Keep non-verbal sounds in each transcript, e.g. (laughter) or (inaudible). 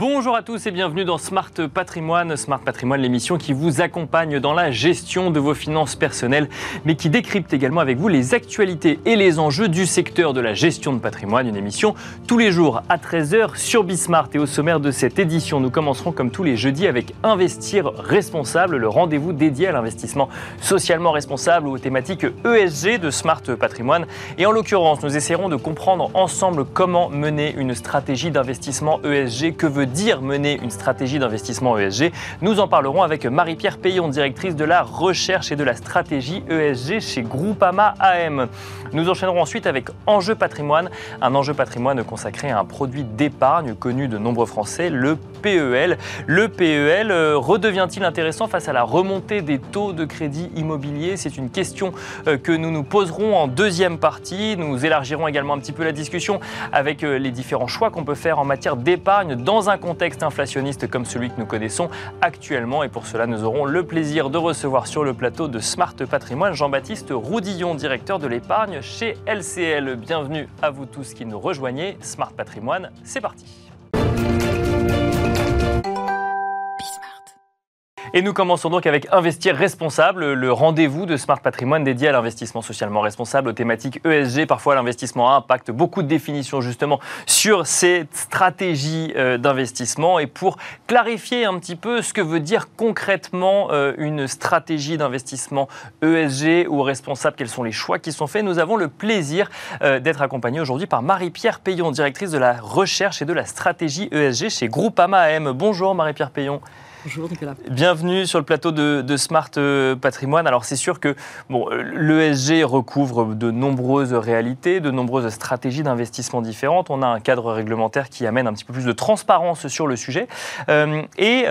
Bonjour à tous et bienvenue dans Smart Patrimoine. Smart Patrimoine, l'émission qui vous accompagne dans la gestion de vos finances personnelles, mais qui décrypte également avec vous les actualités et les enjeux du secteur de la gestion de patrimoine. Une émission tous les jours à 13h sur Bismart. Et au sommaire de cette édition, nous commencerons comme tous les jeudis avec Investir responsable, le rendez-vous dédié à l'investissement socialement responsable ou aux thématiques ESG de Smart Patrimoine. Et en l'occurrence, nous essaierons de comprendre ensemble comment mener une stratégie d'investissement ESG. Que veut dire mener une stratégie d'investissement ESG Nous en parlerons avec Marie-Pierre Payon, directrice de la recherche et de la stratégie ESG chez Groupama AM. Nous enchaînerons ensuite avec Enjeu patrimoine, un enjeu patrimoine consacré à un produit d'épargne connu de nombreux Français, le PEL. Le PEL euh, redevient-il intéressant face à la remontée des taux de crédit immobilier? C'est une question euh, que nous nous poserons en deuxième partie. Nous élargirons également un petit peu la discussion avec euh, les différents choix qu'on peut faire en matière d'épargne dans un contexte inflationniste comme celui que nous connaissons actuellement. Et pour cela, nous aurons le plaisir de recevoir sur le plateau de Smart Patrimoine Jean-Baptiste Roudillon, directeur de l'épargne chez LCL. Bienvenue à vous tous qui nous rejoignez. Smart Patrimoine, c'est parti. Et nous commençons donc avec Investir responsable, le rendez-vous de Smart Patrimoine dédié à l'investissement socialement responsable, aux thématiques ESG. Parfois, l'investissement impact, beaucoup de définitions justement sur ces stratégies euh, d'investissement. Et pour clarifier un petit peu ce que veut dire concrètement euh, une stratégie d'investissement ESG ou responsable, quels sont les choix qui sont faits, nous avons le plaisir euh, d'être accompagnés aujourd'hui par Marie-Pierre Payon, directrice de la recherche et de la stratégie ESG chez Groupama AM. Bonjour Marie-Pierre Payon. Bonjour. Bienvenue sur le plateau de, Smart euh, Patrimoine. Alors c'est sûr que bon, euh, l'ESG recouvre de nombreuses réalités, de nombreuses stratégies d'investissement différentes. On a un cadre réglementaire qui amène un petit peu plus de transparence sur le sujet euh, et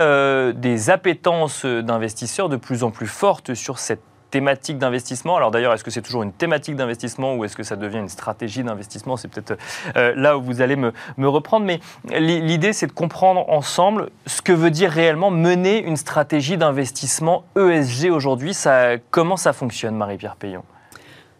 des appétences d'investisseurs de plus en plus fortes sur cette thématique d'investissement. Alors d'ailleurs, est-ce que c'est toujours une thématique d'investissement ou est-ce que ça devient une stratégie d'investissement? C'est peut-être euh, là où vous allez me, me reprendre. Mais l'idée, c'est de comprendre ensemble ce que veut dire réellement mener une stratégie d'investissement ESG aujourd'hui. Ça, comment ça fonctionne, Marie-Pierre Payon?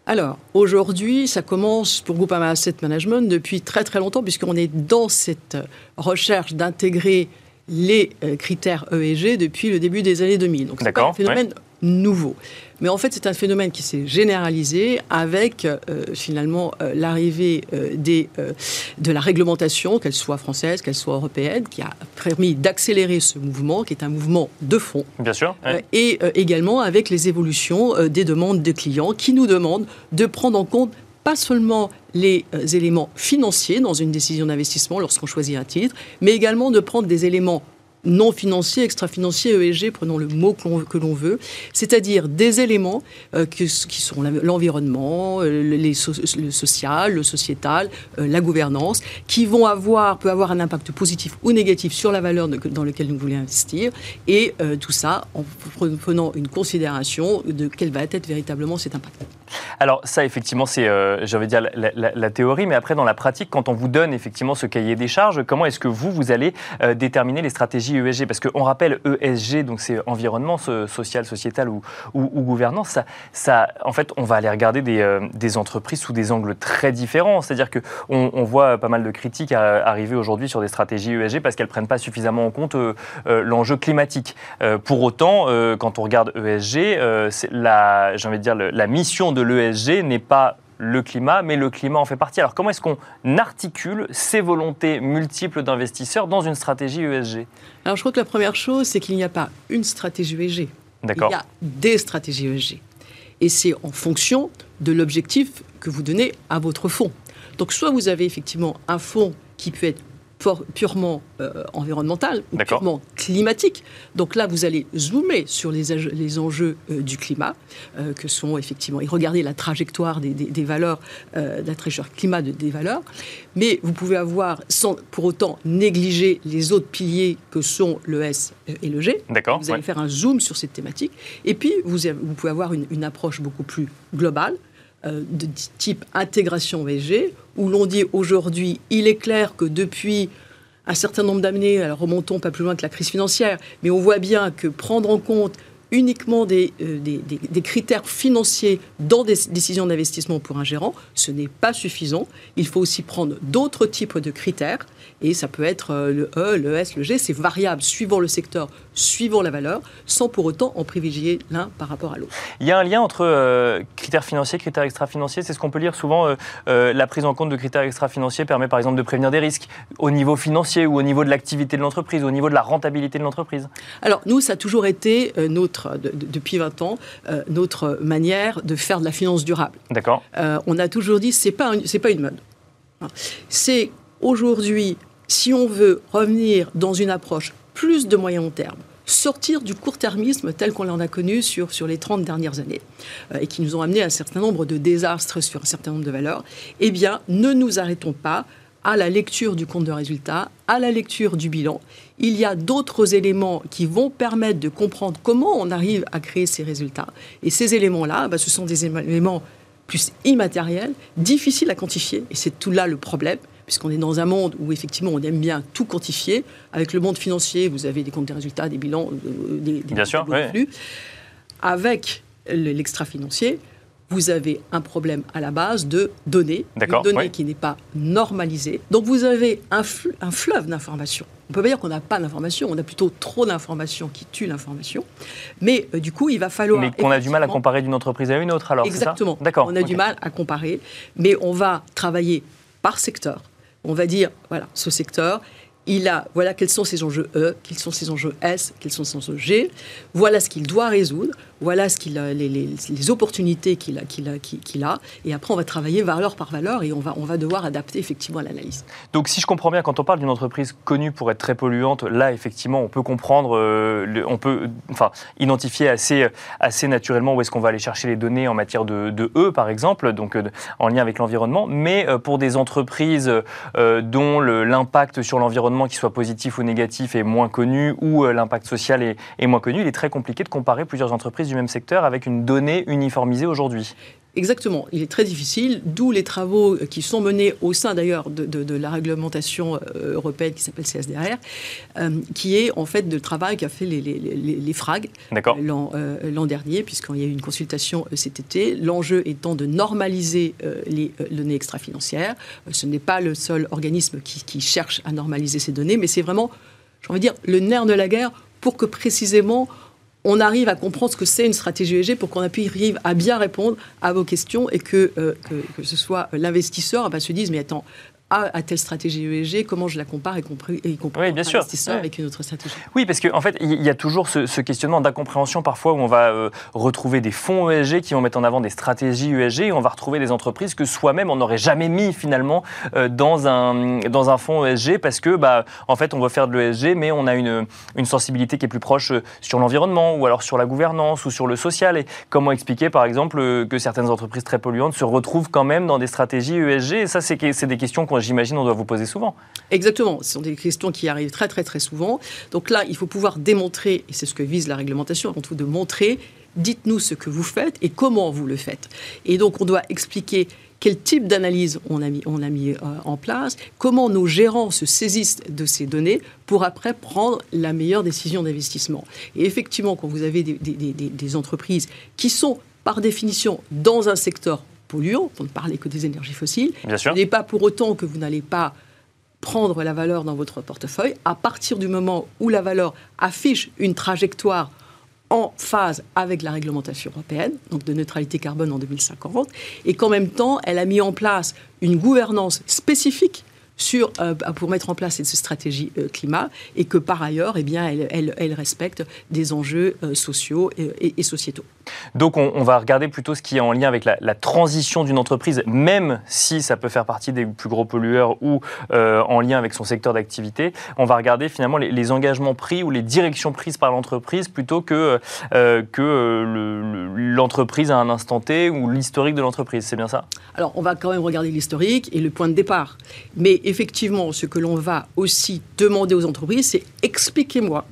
Alors, aujourd'hui, ça commence pour Groupama Asset Management depuis très très longtemps, puisqu'on est dans cette recherche d'intégrer les euh, critères ESG depuis le début des années 2000. Donc, c'est un phénomène nouveau. Mais en fait, c'est un phénomène qui s'est généralisé avec euh, finalement euh, l'arrivée euh, de la réglementation, qu'elle soit française, qu'elle soit européenne, qui a permis d'accélérer ce mouvement, qui est un mouvement de fond. Bien sûr. et également avec les évolutions des demandes des clients qui nous demandent de prendre en compte pas seulement les éléments financiers dans une décision d'investissement lorsqu'on choisit un titre, mais également de prendre des éléments non financiers, extra-financiers, ESG, prenons le mot que l'on veut, c'est-à-dire des éléments euh, qui sont l'environnement, euh, le social, le sociétal, euh, la gouvernance, qui vont avoir, peut avoir un impact positif ou négatif sur la valeur dans laquelle nous voulons investir, et tout ça en prenant une considération de quel va être véritablement cet impact. Alors ça, effectivement, c'est, j'avais dire, la, la, théorie, mais après, dans la pratique, quand on vous donne effectivement ce cahier des charges, comment est-ce que vous, vous allez déterminer les stratégies ESG Parce qu'on rappelle ESG, donc c'est environnement, social, sociétal ou, ou, gouvernance. Ça, en fait, on va aller regarder des, euh, entreprises sous des angles très différents. C'est-à-dire qu'on on voit pas mal de critiques arriver aujourd'hui sur des stratégies ESG parce qu'elles ne prennent pas suffisamment en compte euh, euh, l'enjeu climatique. pour autant, quand on regarde ESG, la, envie de dire, la mission de l'ESG n'est pas le climat, mais le climat en fait partie. Alors comment est-ce qu'on articule ces volontés multiples d'investisseurs dans une stratégie ESG Alors je crois que la première chose, c'est qu'il n'y a pas une stratégie ESG. D'accord. Il y a des stratégies ESG. Et c'est en fonction de l'objectif que vous donnez à votre fonds. Donc soit vous avez effectivement un fonds qui peut être purement euh, environnemental ou purement climatique. Donc là, vous allez zoomer sur les, les enjeux euh, du climat, euh, que sont effectivement, et regarder la trajectoire des, des, valeurs, la trajectoire climat des valeurs. Mais vous pouvez avoir, sans pour autant négliger les autres piliers que sont le S et le G. Vous allez faire un zoom sur cette thématique. Et puis, vous, vous pouvez avoir une, une approche beaucoup plus globale euh, de type intégration VG, où l'on dit aujourd'hui, il est clair que depuis un certain nombre d'années, remontons pas plus loin que la crise financière, mais on voit bien que prendre en compte uniquement des, des, des, critères financiers dans des décisions d'investissement pour un gérant, ce n'est pas suffisant. Il faut aussi prendre d'autres types de critères et ça peut être euh, le E, le S, le G, c'est variable suivant le secteur, suivant la valeur, sans pour autant en privilégier l'un par rapport à l'autre. Il y a un lien entre euh, critères financiers, critères extra-financiers, c'est ce qu'on peut lire souvent. Euh, la prise en compte de critères extra-financiers permet par exemple de prévenir des risques au niveau financier ou au niveau de l'activité de l'entreprise, au niveau de la rentabilité de l'entreprise. Alors nous, ça a toujours été notre, depuis 20 ans, notre manière de faire de la finance durable. D'accord. on a toujours dit, c'est pas, c'est pas une mode. C'est aujourd'hui si on veut revenir dans une approche plus de moyen terme, sortir du court-termisme tel qu'on l'en a connu sur, sur les 30 dernières années euh, et qui nous ont amené à un certain nombre de désastres sur un certain nombre de valeurs, eh bien, ne nous arrêtons pas à la lecture du compte de résultat, à la lecture du bilan. Il y a d'autres éléments qui vont permettre de comprendre comment on arrive à créer ces résultats. Et ces éléments-là, bah, ce sont des éléments plus immatériels, difficiles à quantifier. Et c'est tout là le problème puisqu'on est dans un monde où effectivement on aime bien tout quantifier. Avec le monde financier, vous avez des comptes des résultats, des bilans, euh, des, des bien sûr, Avec l'extra-financier, vous avez un problème à la base de données, une donnée qui n'est pas normalisée. Donc vous avez un, un fleuve d'informations. On peut pas dire qu'on n'a pas d'informations, on a plutôt trop d'informations qui tuent l'information. Mais euh, du coup, il va falloir. Mais qu'on a du mal à comparer d'une entreprise à une autre, alors Exactement. D'accord. On a du mal à comparer, mais on va travailler par secteur on va dire, voilà, ce secteur, il a, voilà quels sont ses enjeux E, quels sont ses enjeux S, quels sont ses enjeux G, voilà ce qu'il doit résoudre, voilà ce qu'il a, les, opportunités qu'il a, qu'il qu'il et après on va travailler valeur par valeur et on va, devoir adapter effectivement à l'analyse. Donc si je comprends bien, quand on parle d'une entreprise connue pour être très polluante, là effectivement on peut comprendre, euh, on peut identifier assez, assez naturellement où est-ce qu'on va aller chercher les données en matière de, E par exemple, donc euh, en lien avec l'environnement, mais euh, pour des entreprises dont l'impact sur l'environnement, qui soit positif ou négatif, est moins connu, ou l'impact social est moins connu, il est très compliqué de comparer plusieurs entreprises du même secteur avec une donnée uniformisée aujourd'hui. Exactement, il est très difficile, d'où les travaux qui sont menés au sein d'ailleurs de, la réglementation euh, européenne qui s'appelle CSDR, euh, qui est en fait le travail qu'a fait les, les, FRAG euh, l'an dernier, puisqu'il y a eu une consultation cet été, l'enjeu étant de normaliser les données extra-financières. Ce n'est pas le seul organisme qui, qui cherche à normaliser ces données, mais c'est vraiment, j'ai envie de dire, le nerf de la guerre pour que précisément on arrive à comprendre ce que c'est une stratégie ESG pour qu'on arrive à bien répondre à vos questions et que, euh, ce soit l'investisseur bah, se dise mais attends, à, telle stratégie ESG, comment je la compare et, y compris oui, bien sûr. avec une autre stratégie. Oui, parce qu'en en fait, il y a toujours ce, questionnement d'incompréhension parfois où on va euh, retrouver des fonds ESG qui vont mettre en avant des stratégies ESG et on va retrouver des entreprises que soi-même on n'aurait jamais mis finalement euh, dans, un, dans un fonds ESG parce que, bah, en fait, on veut faire de l'ESG, mais on a une, une sensibilité qui est plus proche euh, sur l'environnement ou alors sur la gouvernance ou sur le social. Et comment expliquer, par exemple, que certaines entreprises très polluantes se retrouvent quand même dans des stratégies ESG Et ça, c'est des questions qu'on j'imagine, on doit vous poser souvent. Exactement. Ce sont des questions qui arrivent très, très, très souvent. Donc là, il faut pouvoir démontrer, et c'est ce que vise la réglementation, avant tout de montrer, dites-nous ce que vous faites et comment vous le faites. Et donc, on doit expliquer quel type d'analyse on a mis, on a mis euh, en place, comment nos gérants se saisissent de ces données pour après prendre la meilleure décision d'investissement. Et effectivement, quand vous avez des, des entreprises qui sont par définition dans un secteur polluants, pour ne parler que des énergies fossiles. Ce n'est pas pour autant que vous n'allez pas prendre la valeur dans votre portefeuille. À partir du moment où la valeur affiche une trajectoire en phase avec la réglementation européenne, donc de neutralité carbone en 2050, et qu'en même temps, elle a mis en place une gouvernance spécifique sur, euh, pour mettre en place cette stratégie euh, climat et que par ailleurs, eh bien, elle, elle, respecte des enjeux euh, sociaux et, sociétaux. Donc on, va regarder plutôt ce qui est en lien avec la, transition d'une entreprise, même si ça peut faire partie des plus gros pollueurs ou en lien avec son secteur d'activité. On va regarder finalement les, engagements pris ou les directions prises par l'entreprise plutôt que, que l'entreprise à un instant T ou l'historique de l'entreprise. C'est bien ça? Alors on va quand même regarder l'historique et le point de départ. Mais effectivement, ce que l'on va aussi demander aux entreprises, c'est expliquez-moi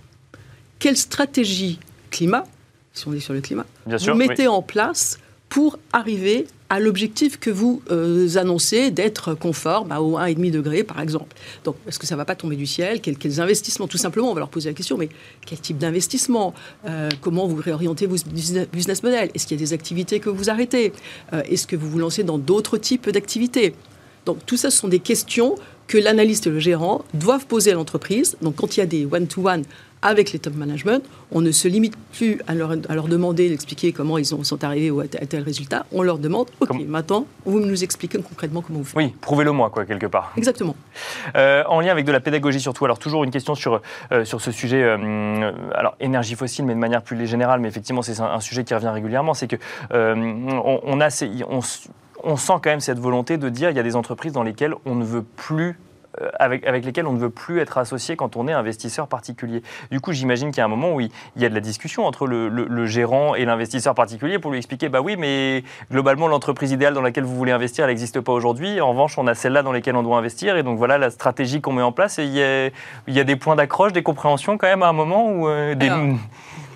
quelle stratégie climat, si on est sur le climat, vous mettez en place pour arriver à l'objectif que vous euh, annoncez d'être conforme à au 1,5 degré, par exemple. Donc, est-ce que ça ne va pas tomber du ciel? Quels, investissements? Tout simplement, on va leur poser la question, mais quel type d'investissement? Euh, Comment vous réorientez vos business models? Est-ce qu'il y a des activités que vous arrêtez? Euh, Est-ce que vous vous lancez dans d'autres types d'activités? Donc, tout ça, ce sont des questions que l'analyste et le gérant doivent poser à l'entreprise. Donc, quand il y a des one-to-one avec les top management, on ne se limite plus à leur, à leur demander d'expliquer comment ils ont, sont arrivés à tel résultat. On leur demande, OK, maintenant, vous nous expliquez concrètement comment vous faites. Oui, prouvez-le moi, quoi, quelque part. Exactement. Euh, en lien avec de la pédagogie surtout, alors toujours une question sur, euh, sur ce sujet, euh, alors énergie fossile, mais de manière plus générale, mais effectivement, c'est un, sujet qui revient régulièrement, c'est que on, on, a on, on sent quand même cette volonté de dire il y a des entreprises dans lesquelles on ne veut plus avec, avec, lesquels on ne veut plus être associé quand on est investisseur particulier. Du coup, j'imagine qu'il y a un moment où il, y a de la discussion entre le, gérant et l'investisseur particulier pour lui expliquer, bah oui, mais globalement, l'entreprise idéale dans laquelle vous voulez investir, elle n'existe pas aujourd'hui. En revanche, on a celle-là dans laquelle on doit investir. Et donc voilà la stratégie qu'on met en place. Et il y a, il y a des points d'accroche, des compréhensions quand même à un moment où... Euh,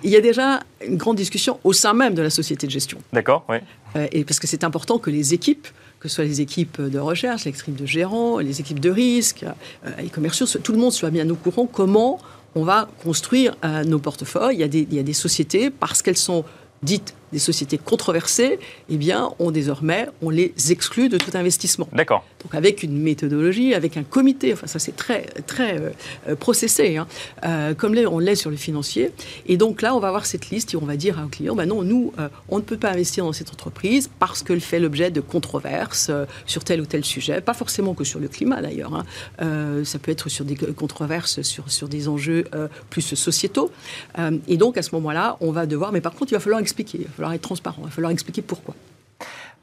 il y a déjà une grande discussion au sein même de la société de gestion. D'accord, oui. Euh, et parce que c'est important que les équipes que ce soit les équipes de recherche, les équipes de gérants, les équipes de risque, euh, les commerciaux, tout le monde soit bien au courant comment on va construire euh, nos portefeuilles. Il y, a des, il y a des sociétés, parce qu'elles sont dites des sociétés controversées, eh bien, on désormais, on les exclut de tout investissement. D'accord. Donc avec une méthodologie, avec un comité, enfin ça c'est très très euh, euh, processé, hein, euh, comme on l'est sur le financier. Et donc là, on va avoir cette liste et on va dire à un client, ben non, nous, on ne peut pas investir dans cette entreprise parce qu'elle fait l'objet de controverses sur tel ou tel sujet, pas forcément que sur le climat d'ailleurs. Hein. ça peut être sur des controverses sur, sur des enjeux plus sociétaux. et donc à ce moment-là, on va devoir, mais par contre, il va falloir expliquer, il va falloir être transparent, il va falloir expliquer pourquoi.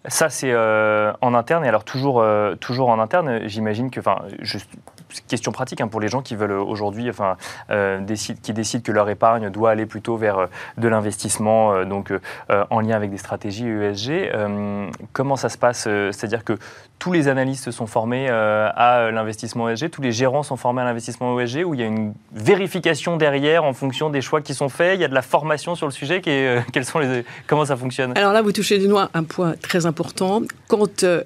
Ça, c'est euh, en interne. Et alors, toujours, euh, toujours en interne, j'imagine que, enfin, question pratique hein, pour les gens qui veulent aujourd'hui, enfin, euh, qui décident que leur épargne doit aller plutôt vers de l'investissement, donc en lien avec des stratégies ESG. comment ça se passe C'est-à-dire que tous les analystes sont formés à l'investissement ESG, tous les gérants sont formés à l'investissement ESG, où il y a une vérification derrière en fonction des choix qui sont faits, il y a de la formation sur le sujet. Qui (laughs) sont les, comment ça fonctionne? Alors là, vous touchez du doigt un point très important. Quand euh,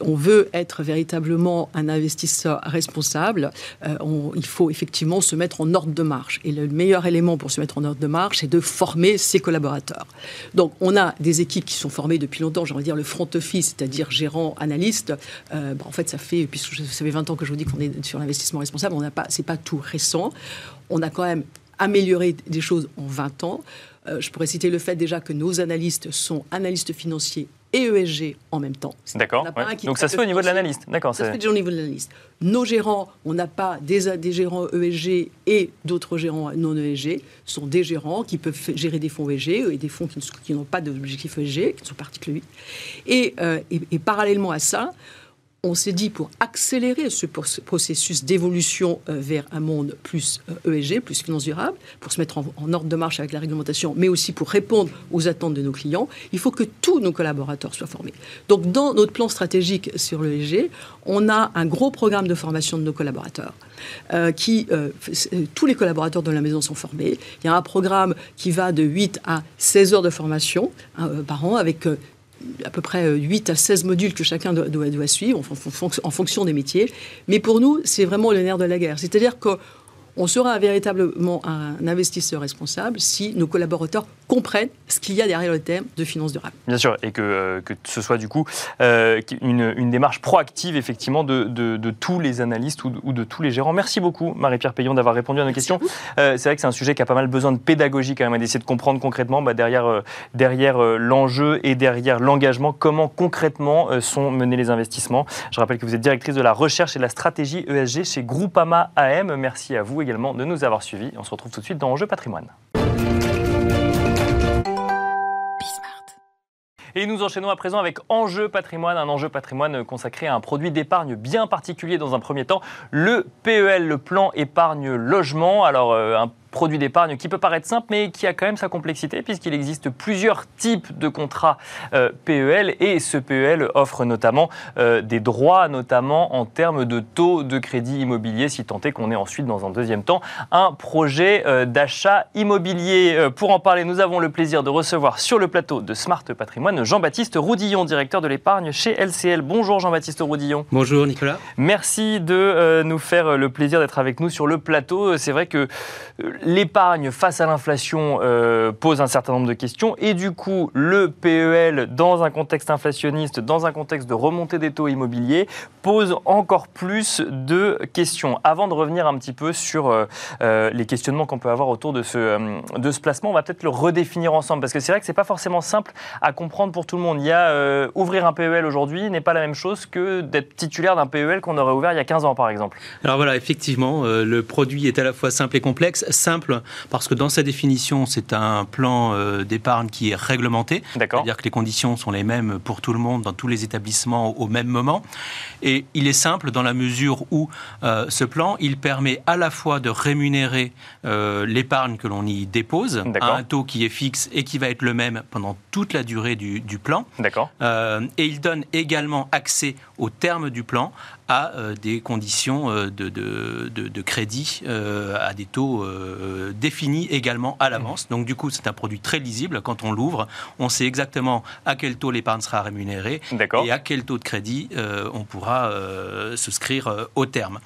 on veut être véritablement un investisseur responsable, euh, il faut effectivement se mettre en ordre de marche. Et le meilleur élément pour se mettre en ordre de marche, c'est de former ses collaborateurs. Donc, on a des équipes qui sont formées depuis longtemps, j'aimerais dire le front office, c'est-à-dire gérant, analyste. Euh, en fait, ça fait, puisque ça fait 20 ans que je vous dis qu'on est sur l'investissement responsable, on n'a pas, pas tout récent. On a quand même amélioré des choses en 20 ans. Euh, je pourrais citer le fait déjà que nos analystes sont analystes financiers et ESG en même temps. D'accord. Donc ça se fait au niveau de l'analyste. D'accord. Ça se fait déjà au niveau de l'analyste. Nos gérants, on n'a pas des, des, gérants ESG et d'autres gérants non ESG. Ce sont des gérants qui peuvent gérer des fonds ESG et des fonds qui, n'ont pas d'objectif ESG, qui sont article 8. Et, euh, et, et parallèlement à ça, on s'est dit pour accélérer ce processus d'évolution euh, vers un monde plus ESG, euh, e plus finance durable, pour se mettre en, ordre de marche avec la réglementation, mais aussi pour répondre aux attentes de nos clients, il faut que tous nos collaborateurs soient formés. Donc dans notre plan stratégique sur l'ESG, on a un gros programme de formation de nos collaborateurs. Euh, qui, tous les collaborateurs de la maison sont formés. Il y a un programme qui va de 8 à 16 heures de formation hein, par an avec à peu près 8 à 16 modules que chacun doit, doit, suivre en, en, fonction des métiers. Mais pour nous, c'est vraiment le nerf de la guerre. C'est-à-dire que on sera véritablement un investisseur responsable si nos collaborateurs comprennent ce qu'il y a derrière le thème de finance durable. Bien sûr, et que, euh, que ce soit du coup euh, une, une, démarche proactive effectivement de, de, tous les analystes ou de, tous les gérants. Merci beaucoup Marie-Pierre Payon d'avoir répondu à nos questions. Euh, c'est vrai que c'est un sujet qui a pas mal besoin de pédagogie quand même, d'essayer de comprendre concrètement bah, derrière, derrière l'enjeu et derrière l'engagement, comment concrètement sont menés les investissements. Je rappelle que vous êtes directrice de la recherche et de la stratégie ESG chez Groupama AM. Merci à vous également de nous avoir suivis. On se retrouve tout de suite dans Enjeu patrimoine. Et nous enchaînons à présent avec Enjeu patrimoine, un enjeu patrimoine consacré à un produit d'épargne bien particulier dans un premier temps, le PEL, le plan épargne logement. Alors, euh, un produit d'épargne qui peut paraître simple, mais qui a quand même sa complexité, puisqu'il existe plusieurs types de contrats PEL, et ce PEL offre notamment des droits, notamment en termes de taux de crédit immobilier, si tant est qu'on ait ensuite, dans un deuxième temps, un projet d'achat immobilier. Pour en parler, nous avons le plaisir de recevoir sur le plateau de Smart Patrimoine Jean-Baptiste Roudillon, directeur de l'épargne chez LCL. Bonjour Jean-Baptiste Roudillon. Bonjour Nicolas. Merci de euh, nous faire le plaisir d'être avec nous sur le plateau. C'est vrai que euh, l'épargne face à l'inflation euh, pose un certain nombre de questions et du coup le PEL dans un contexte inflationniste, dans un contexte de remontée des taux immobiliers, pose encore plus de questions. Avant de revenir un petit peu sur les questionnements qu'on peut avoir autour de ce, de ce placement, on va peut-être le redéfinir ensemble parce que c'est vrai que c'est pas forcément simple à comprendre pour tout le monde. Il ouvrir un PEL aujourd'hui n'est pas la même chose que d'être titulaire d'un PEL qu'on aurait ouvert il y a 15 ans, par exemple. Alors voilà, effectivement, euh, le produit est à la fois simple et complexe. Parce que dans sa définition, c'est un plan euh, d'épargne qui est réglementé. C'est-à-dire que les conditions sont les mêmes pour tout le monde, dans tous les établissements au même moment. Et il est simple dans la mesure où euh, ce plan, il permet à la fois de rémunérer l'épargne que l'on y dépose à un taux qui est fixe et qui va être le même pendant toute la durée du, du plan. D'accord. et il donne également accès au terme du plan à euh, des conditions euh, de, de, de, crédit euh, à des taux définis également à l'avance. Mmh. Donc du coup, c'est un produit très lisible. Quand on l'ouvre, on sait exactement à quel taux l'épargne sera rémunérée et à quel taux de crédit on pourra souscrire au terme.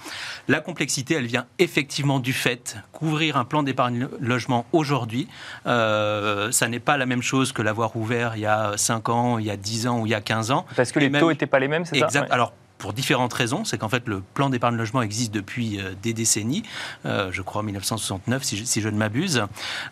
La complexité, elle vient effectivement du fait qu'ouvrir un plan d'épargne logement aujourd'hui, ça n'est pas la même chose que l'avoir ouvert il y a 5 ans, il y a 10 ans ou il y a 15 ans. Parce que les taux n'étaient pas les mêmes, c'est ça? Alors, pour différentes raisons. C'est qu'en fait, le plan d'épargne logement existe depuis euh, des décennies, euh, je crois 1969 si je, si je ne m'abuse,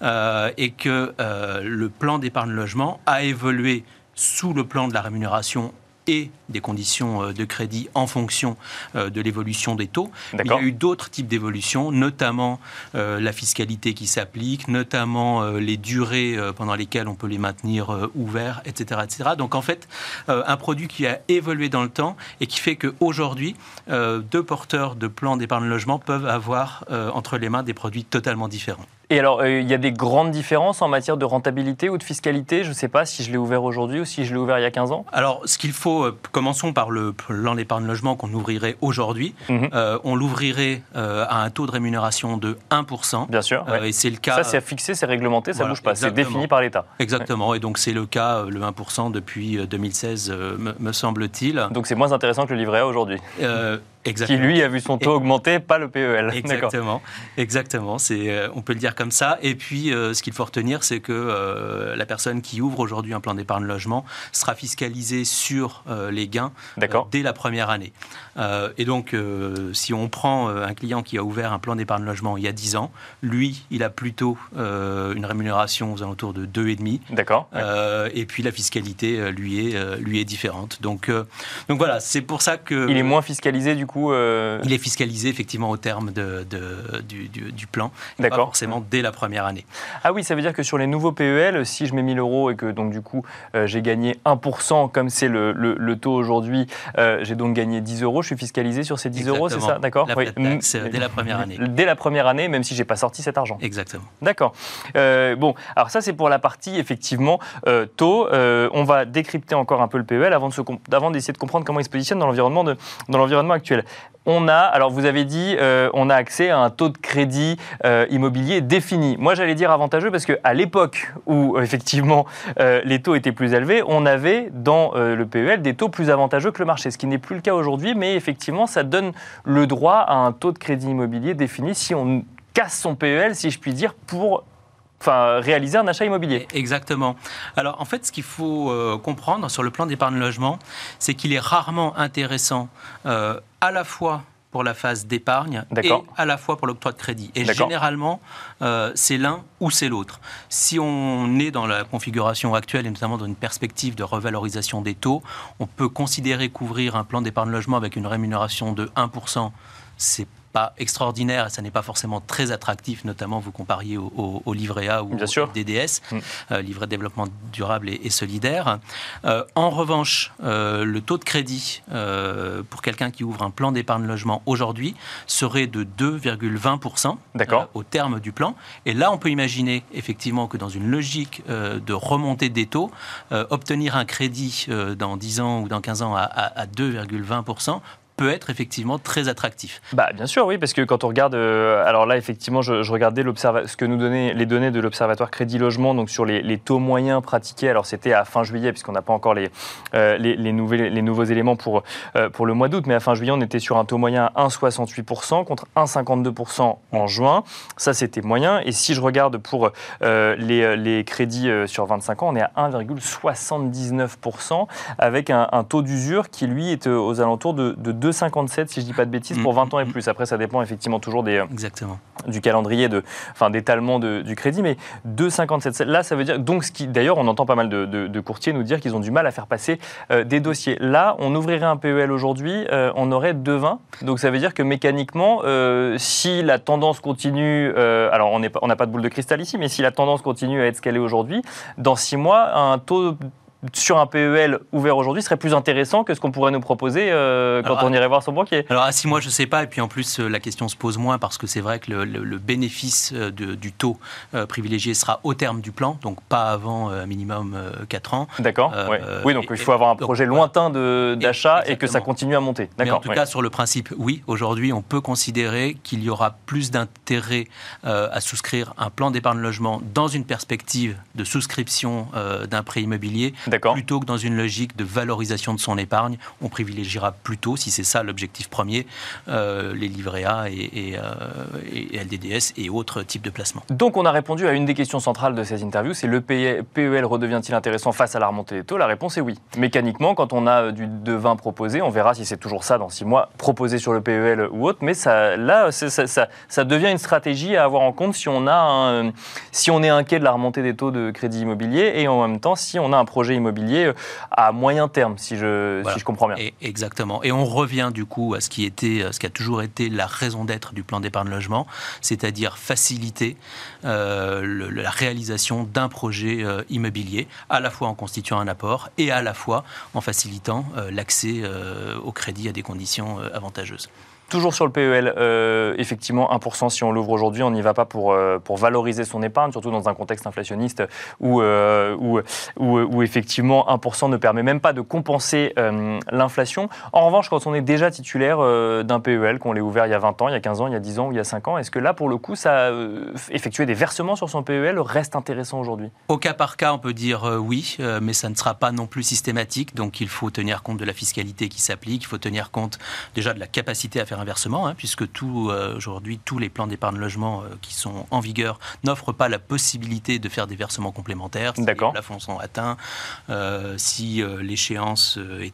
euh, et que le plan d'épargne logement a évolué sous le plan de la rémunération et des conditions euh, de crédit en fonction euh, de l'évolution des taux. Il y a eu d'autres types d'évolutions, notamment euh, la fiscalité qui s'applique, notamment les durées pendant lesquelles on peut les maintenir ouverts, etc., etc. Donc en fait, un produit qui a évolué dans le temps et qui fait qu'aujourd'hui, deux porteurs de plans d'épargne logement peuvent avoir entre les mains des produits totalement différents. Et alors, euh, il y a des grandes différences en matière de rentabilité ou de fiscalité? Je ne sais pas si je l'ai ouvert aujourd'hui ou si je l'ai ouvert il y a 15 ans. Alors, ce qu'il faut, euh, commençons par le plan d'épargne logement qu'on ouvrirait aujourd'hui. Mhm. Euh, on l'ouvrirait à un taux de rémunération de 1%. Bien sûr. Et c'est le cas. Ça, c'est fixé, c'est réglementé, ça ne bouge pas. C'est défini par l'État. Exactement. Et donc, c'est le cas, le 1% depuis 2016, me, semble-t-il. Donc, c'est moins intéressant que le livret A aujourd'hui. Exactement. Qui lui a vu son taux augmenter, pas le PEL. (laughs) Exactement, exactement. C'est, euh, on peut le dire comme ça. Et puis, euh, ce qu'il faut retenir, c'est que euh, la personne qui ouvre aujourd'hui un plan d'épargne logement sera fiscalisée sur les gains dès la première année. et donc, si on prend un client qui a ouvert un plan d'épargne logement il y a 10 ans, lui, il a plutôt une rémunération aux alentours de 2,5. D'accord. et puis la fiscalité, lui est, lui est différente. Donc, donc voilà, c'est pour ça que. Il est moins fiscalisé du coup euh, Il est fiscalisé effectivement au terme de, du, plan, D'accord. forcément dès la première année. Ah oui, ça veut dire que sur les nouveaux PEL, si je mets 1000 euros et que donc du coup euh, j'ai gagné 1%, comme c'est le, taux aujourd'hui, euh, j'ai donc gagné 10 euros, je suis fiscalisé sur ces 10 euros, c'est ça? D'accord oui. dès la première année. Dès la première année, même si j'ai pas sorti cet argent. Exactement. D'accord. bon, alors ça c'est pour la partie effectivement taux. on va décrypter encore un peu le PEL avant, d'essayer de, comprendre comment il se positionne dans l'environnement, dans l'environnement actuel on a, alors vous avez dit, euh, on a accès à un taux de crédit euh, immobilier défini. Moi, j'allais dire avantageux parce qu'à l'époque où euh, effectivement les taux étaient plus élevés, on avait dans le PEL des taux plus avantageux que le marché, ce qui n'est plus le cas aujourd'hui, mais effectivement, ça donne le droit à un taux de crédit immobilier défini si on casse son PEL, si je puis dire, pour enfin, réaliser un achat immobilier. Exactement. Alors en fait, ce qu'il faut euh, comprendre sur le plan d'épargne logement, c'est qu'il est rarement intéressant euh, à la fois pour la phase d'épargne et à la fois pour l'octroi de crédit. Et généralement, euh, c'est l'un ou c'est l'autre. Si on est dans la configuration actuelle et notamment dans une perspective de revalorisation des taux, on peut considérer couvrir un plan d'épargne logement avec une rémunération de 1%, c'est pas extraordinaire et ça n'est pas forcément très attractif, notamment vous compariez au, au, livret A ou Bien au sûr. DDS, mm. livret de développement durable et, et solidaire. en revanche, le taux de crédit pour quelqu'un qui ouvre un plan d'épargne logement aujourd'hui serait de 2,20% au terme du plan. Et là, on peut imaginer effectivement que dans une logique de remontée des taux, obtenir un crédit dans 10 ans ou dans 15 ans à, à 2,20% peut être effectivement très attractif. Bah, bien sûr, oui, parce que quand on regarde, euh, alors là, effectivement, je, regardais ce que nous donnaient les données de l'Observatoire Crédit Logement, donc sur les, taux moyens pratiqués. Alors, c'était à fin juillet, puisqu'on n'a pas encore les, euh, les, les, nouveaux éléments pour, euh, pour le mois d'août, mais à fin juillet, on était sur un taux moyen à 1,68% contre 1,52% en juin. Ça, c'était moyen. Et si je regarde pour les, crédits sur 25 ans, on est à 1,79% avec un, taux d'usure qui, lui, est aux alentours de, de 2 2,57 si je dis pas de bêtises pour 20 mm, ans et plus. Après, ça dépend effectivement toujours des, euh, Exactement. du calendrier, de, enfin d'étalement du crédit, mais 2,57. Là, ça veut dire donc ce qui, d'ailleurs, on entend pas mal de, courtiers nous dire qu'ils ont du mal à faire passer euh, des dossiers. Là, on ouvrirait un PEL aujourd'hui, euh, on aurait 2,20. Donc ça veut dire que mécaniquement, si la tendance continue, alors on n'a pas de boule de cristal ici, mais si la tendance continue à être ce qu'elle est aujourd'hui, dans 6 mois, un taux sur un PEL ouvert aujourd'hui serait plus intéressant que ce qu'on pourrait nous proposer euh, quand on irait voir son banquier Alors à 6 mois, je ne sais pas. Et puis en plus, euh, la question se pose moins parce que c'est vrai que le, bénéfice euh, du taux privilégié sera au terme du plan, donc pas avant minimum 4 ans. D'accord. oui, donc il faut avoir un projet lointain d'achat et, que ça continue à monter. Mais en tout cas, sur le principe, oui, aujourd'hui, on peut considérer qu'il y aura plus d'intérêt à souscrire un plan d'épargne logement dans une perspective de souscription d'un prêt immobilier plutôt que dans une logique de valorisation de son épargne, on privilégiera plutôt, si c'est ça l'objectif premier, euh, les livrets A et, et, LDDS et autres types de placements. Donc on a répondu à une des questions centrales de ces interviews, c'est le PEL e redevient-il intéressant face à la remontée des taux? La réponse est oui. Mécaniquement, quand on a du de 20 proposé, on verra si c'est toujours ça dans 6 mois, proposé sur le PEL ou autre, mais ça, là, ça, ça, ça, devient une stratégie à avoir en compte si on, a un, si on est inquiet de la remontée des taux de crédit immobilier et en même temps si on a un projet immobilier euh, à moyen terme, si je, si je comprends bien. exactement. Et on revient du coup à ce qui, était, ce qui a toujours été la raison d'être du plan d'épargne logement, c'est-à-dire faciliter euh, la réalisation d'un projet euh, immobilier, à la fois en constituant un apport et à la fois en facilitant l'accès au crédit à des conditions avantageuses. Toujours sur le PEL, euh, effectivement, 1% si on l'ouvre aujourd'hui, on n'y va pas pour, euh, pour valoriser son épargne, surtout dans un contexte inflationniste où, euh, où, effectivement 1% ne permet même pas de compenser l'inflation. En revanche, quand on est déjà titulaire d'un PEL, qu'on l'ait ouvert il y a 20 ans, il y a 15 ans, il y a 10 ans ou il y a 5 ans, est-ce que là, pour le coup, ça, effectuer des versements sur son PEL reste intéressant aujourd'hui? Au cas par cas, on peut dire oui, mais ça ne sera pas non plus systématique, donc il faut tenir compte de la fiscalité qui s'applique, il faut tenir compte déjà de la capacité à faire inversement, hein, puisque tout, euh, aujourd'hui, tous les plans d'épargne logement euh, qui sont en vigueur n'offrent pas la possibilité de faire des versements complémentaires si les plafonds sont atteints, euh, si l'échéance est,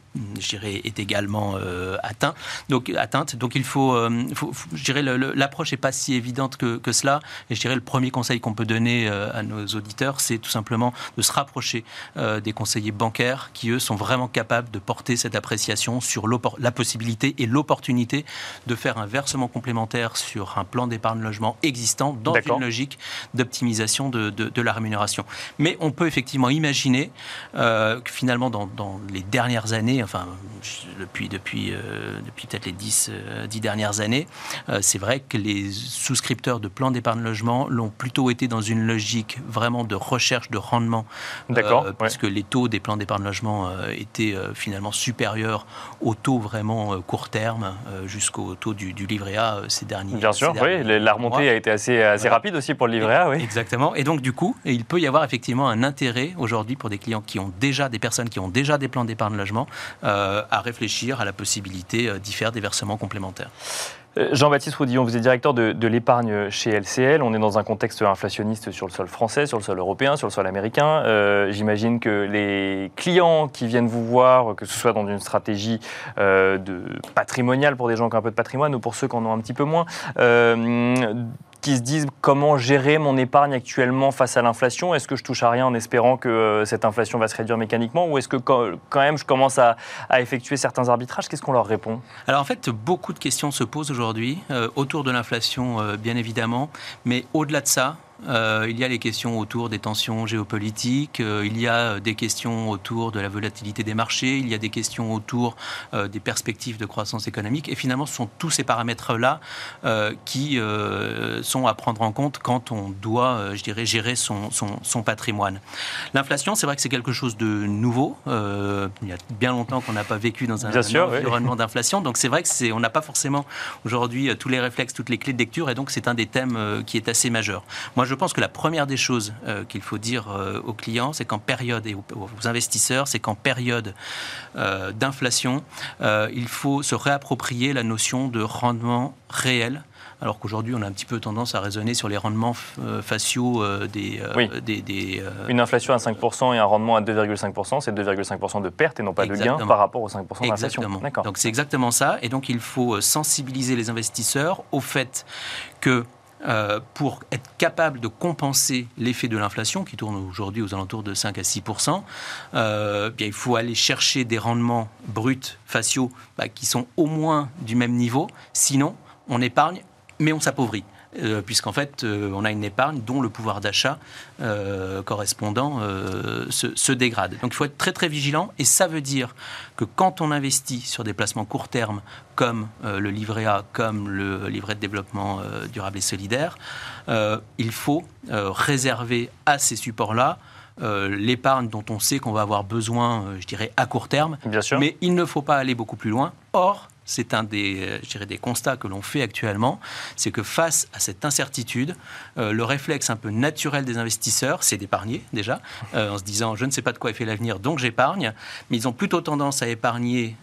est, également atteint, donc, atteinte. Donc il faut, faut, je dirais, l'approche n'est pas si évidente que, que, cela. Et je dirais le premier conseil qu'on peut donner à nos auditeurs, c'est tout simplement de se rapprocher des conseillers bancaires qui, eux, sont vraiment capables de porter cette appréciation sur la possibilité et l'opportunité de faire un versement complémentaire sur un plan d'épargne logement existant dans une logique d'optimisation de, de, la rémunération. Mais on peut effectivement imaginer euh, que finalement, dans, dans, les dernières années, enfin, depuis, depuis, euh, depuis peut-être les 10, euh, dernières années, c'est vrai que les souscripteurs de plans d'épargne logement l'ont plutôt été dans une logique vraiment de recherche de rendement. D'accord. Parce que les taux des plans d'épargne logement étaient finalement supérieurs aux taux vraiment court terme jusqu'au taux du, livret A euh, ces derniers Bien sûr, oui, la remontée a été assez, assez rapide aussi pour le livret A, oui. Exactement. Et donc, du coup, il peut y avoir effectivement un intérêt aujourd'hui pour des clients qui ont déjà, des personnes qui ont déjà des plans d'épargne logement, euh, à réfléchir à la possibilité euh, d'y faire des versements complémentaires. Euh, Jean-Baptiste Roudillon, vous êtes directeur de, l'épargne chez LCL. On est dans un contexte inflationniste sur le sol français, sur le sol européen, sur le sol américain. Euh, j'imagine que les clients qui viennent vous voir, que ce soit dans une stratégie euh, de patrimoniale pour des gens qui ont un peu de patrimoine ou pour ceux qui en ont un petit peu moins, qui se disent comment gérer mon épargne actuellement face à l'inflation. Est-ce que je touche à rien en espérant que euh, cette inflation va se réduire mécaniquement Ou est-ce que quand même je commence à, effectuer certains arbitrages? Qu'est-ce qu'on leur répond? Alors en fait, beaucoup de questions se posent aujourd'hui euh, autour de l'inflation, bien évidemment, mais au-delà de ça, euh, il y a les questions autour des tensions géopolitiques, euh, il y a des questions autour de la volatilité des marchés, il y a des questions autour euh, des perspectives de croissance économique. Et finalement, ce sont tous ces paramètres-là qui sont à prendre en compte quand on doit, je dirais, gérer son, son, patrimoine. L'inflation, c'est vrai que c'est quelque chose de nouveau. il y a bien longtemps qu'on n'a pas vécu dans un, environnement d'inflation. Donc c'est vrai que c'est, on n'a pas forcément aujourd'hui tous les réflexes, toutes les clés de lecture. Et donc c'est un des thèmes qui est assez majeur. Moi, je pense que la première des choses euh, qu'il faut dire euh, aux clients, c'est qu'en période, et aux, investisseurs, c'est qu'en période euh, d'inflation, il faut se réapproprier la notion de rendement réel alors qu'aujourd'hui on a un petit peu tendance à raisonner sur les rendements faciaux des, des, Une inflation à 5% et un rendement à 2,5%, c'est 2,5% de perte et non pas de gain par rapport aux 5% d'inflation. Exactement. Donc c'est exactement ça. Et donc il faut sensibiliser les investisseurs au fait que euh, pour être capable de compenser l'effet de l'inflation, qui tourne aujourd'hui aux alentours de 5 à 6 euh, bien, il faut aller chercher des rendements bruts, faciaux, bah, qui sont au moins du même niveau. Sinon, on épargne, mais on s'appauvrit. Euh, puisqu'en fait, euh, on a une épargne dont le pouvoir d'achat euh, correspondant se, dégrade. Donc il faut être très très vigilant, et ça veut dire que quand on investit sur des placements court terme, comme le livret A, comme le livret de développement durable et solidaire, il faut réserver à ces supports-là l'épargne dont on sait qu'on va avoir besoin, je dirais, à court terme. Bien sûr. Mais il ne faut pas aller beaucoup plus loin. Or, c'est un des, euh, des constats que l'on fait actuellement, c'est que face à cette incertitude, euh, le réflexe un peu naturel des investisseurs, c'est d'épargner déjà, euh, en se disant je ne sais pas de quoi est fait l'avenir, donc j'épargne, mais ils ont plutôt tendance à épargner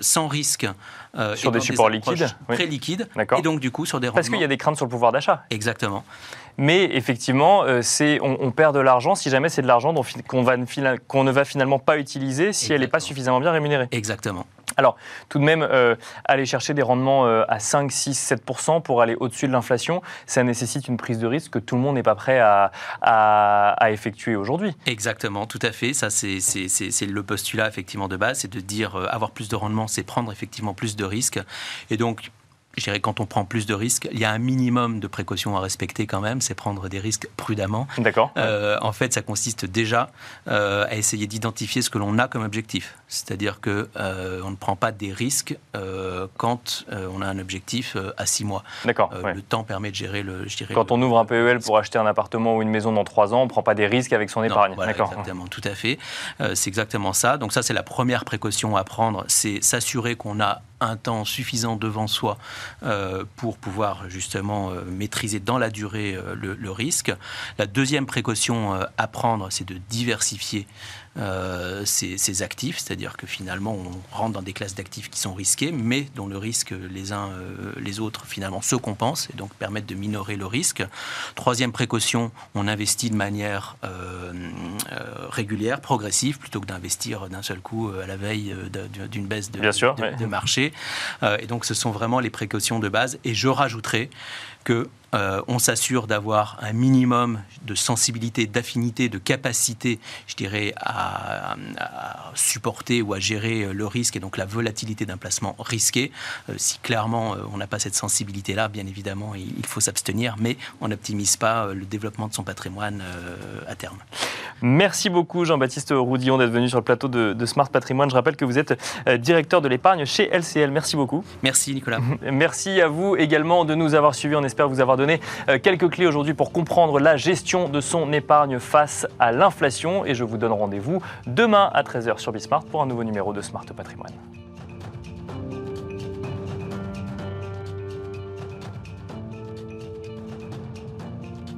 sans risque. sur des supports liquides Très liquides, et donc du coup sur des Parce qu'il y a des craintes sur le pouvoir d'achat. Exactement. Mais effectivement, c'est, on, perd de l'argent si jamais c'est de l'argent qu'on, qu'on ne va finalement pas utiliser si elle n'est pas suffisamment bien rémunérée. Exactement. Alors, tout de même, euh, aller chercher des rendements euh, à 5, 6, 7 pour aller au-dessus de l'inflation, ça nécessite une prise de risque que tout le monde n'est pas prêt à, effectuer aujourd'hui. Exactement, tout à fait. Ça, c'est le postulat effectivement de base, c'est de dire euh, avoir plus de rendement, c'est prendre effectivement plus de risques. Et donc, je dirais quand on prend plus de risques, il y a un minimum de précautions à respecter quand même, c'est prendre des risques prudemment. D'accord. Euh, en fait, ça consiste déjà euh, à essayer d'identifier ce que l'on a comme objectif. C'est-à-dire que euh, on ne prend pas des risques quand on a un objectif à six mois. D'accord. Le temps permet de gérer le. Je dirais, quand on ouvre un PEL pour acheter un appartement ou une maison dans trois ans, on ne prend pas des risques avec son épargne. D'accord. Exactement, tout à fait. c'est exactement ça. Donc ça, c'est la première précaution à prendre, c'est s'assurer qu'on a un temps suffisant devant soi euh, pour pouvoir justement euh, maîtriser dans la durée euh, le, risque. La deuxième précaution à prendre, c'est de diversifier euh, ces, actifs, c'est-à-dire que finalement on rentre dans des classes d'actifs qui sont risquées, mais dont le risque les uns euh, les autres finalement se compensent et donc permettent de minorer le risque. Troisième précaution, on investit de manière euh, régulière, progressive, plutôt que d'investir d'un seul coup à la veille d'une baisse de, de marché. et donc ce sont vraiment les précautions de base. Et je rajouterai que euh, on s'assure d'avoir un minimum de sensibilité, d'affinité, de capacité, je dirais, à, supporter ou à gérer le risque et donc la volatilité d'un placement risqué. Euh, si clairement euh, on n'a pas cette sensibilité-là, bien évidemment, il, faut s'abstenir, mais on n'optimise pas le développement de son patrimoine à terme. Merci beaucoup Jean-Baptiste Roudillon d'être venu sur le plateau de, de, Smart Patrimoine. Je rappelle que vous êtes directeur de l'épargne chez LCL. Merci beaucoup. Merci Nicolas. (laughs) Merci à vous également de nous avoir suivis. On espère vous avoir donné euh, quelques clés aujourd'hui pour comprendre la gestion de son épargne face à l'inflation. Et je vous donne rendez-vous demain à 13h sur Bismart pour un nouveau numéro de Smart Patrimoine.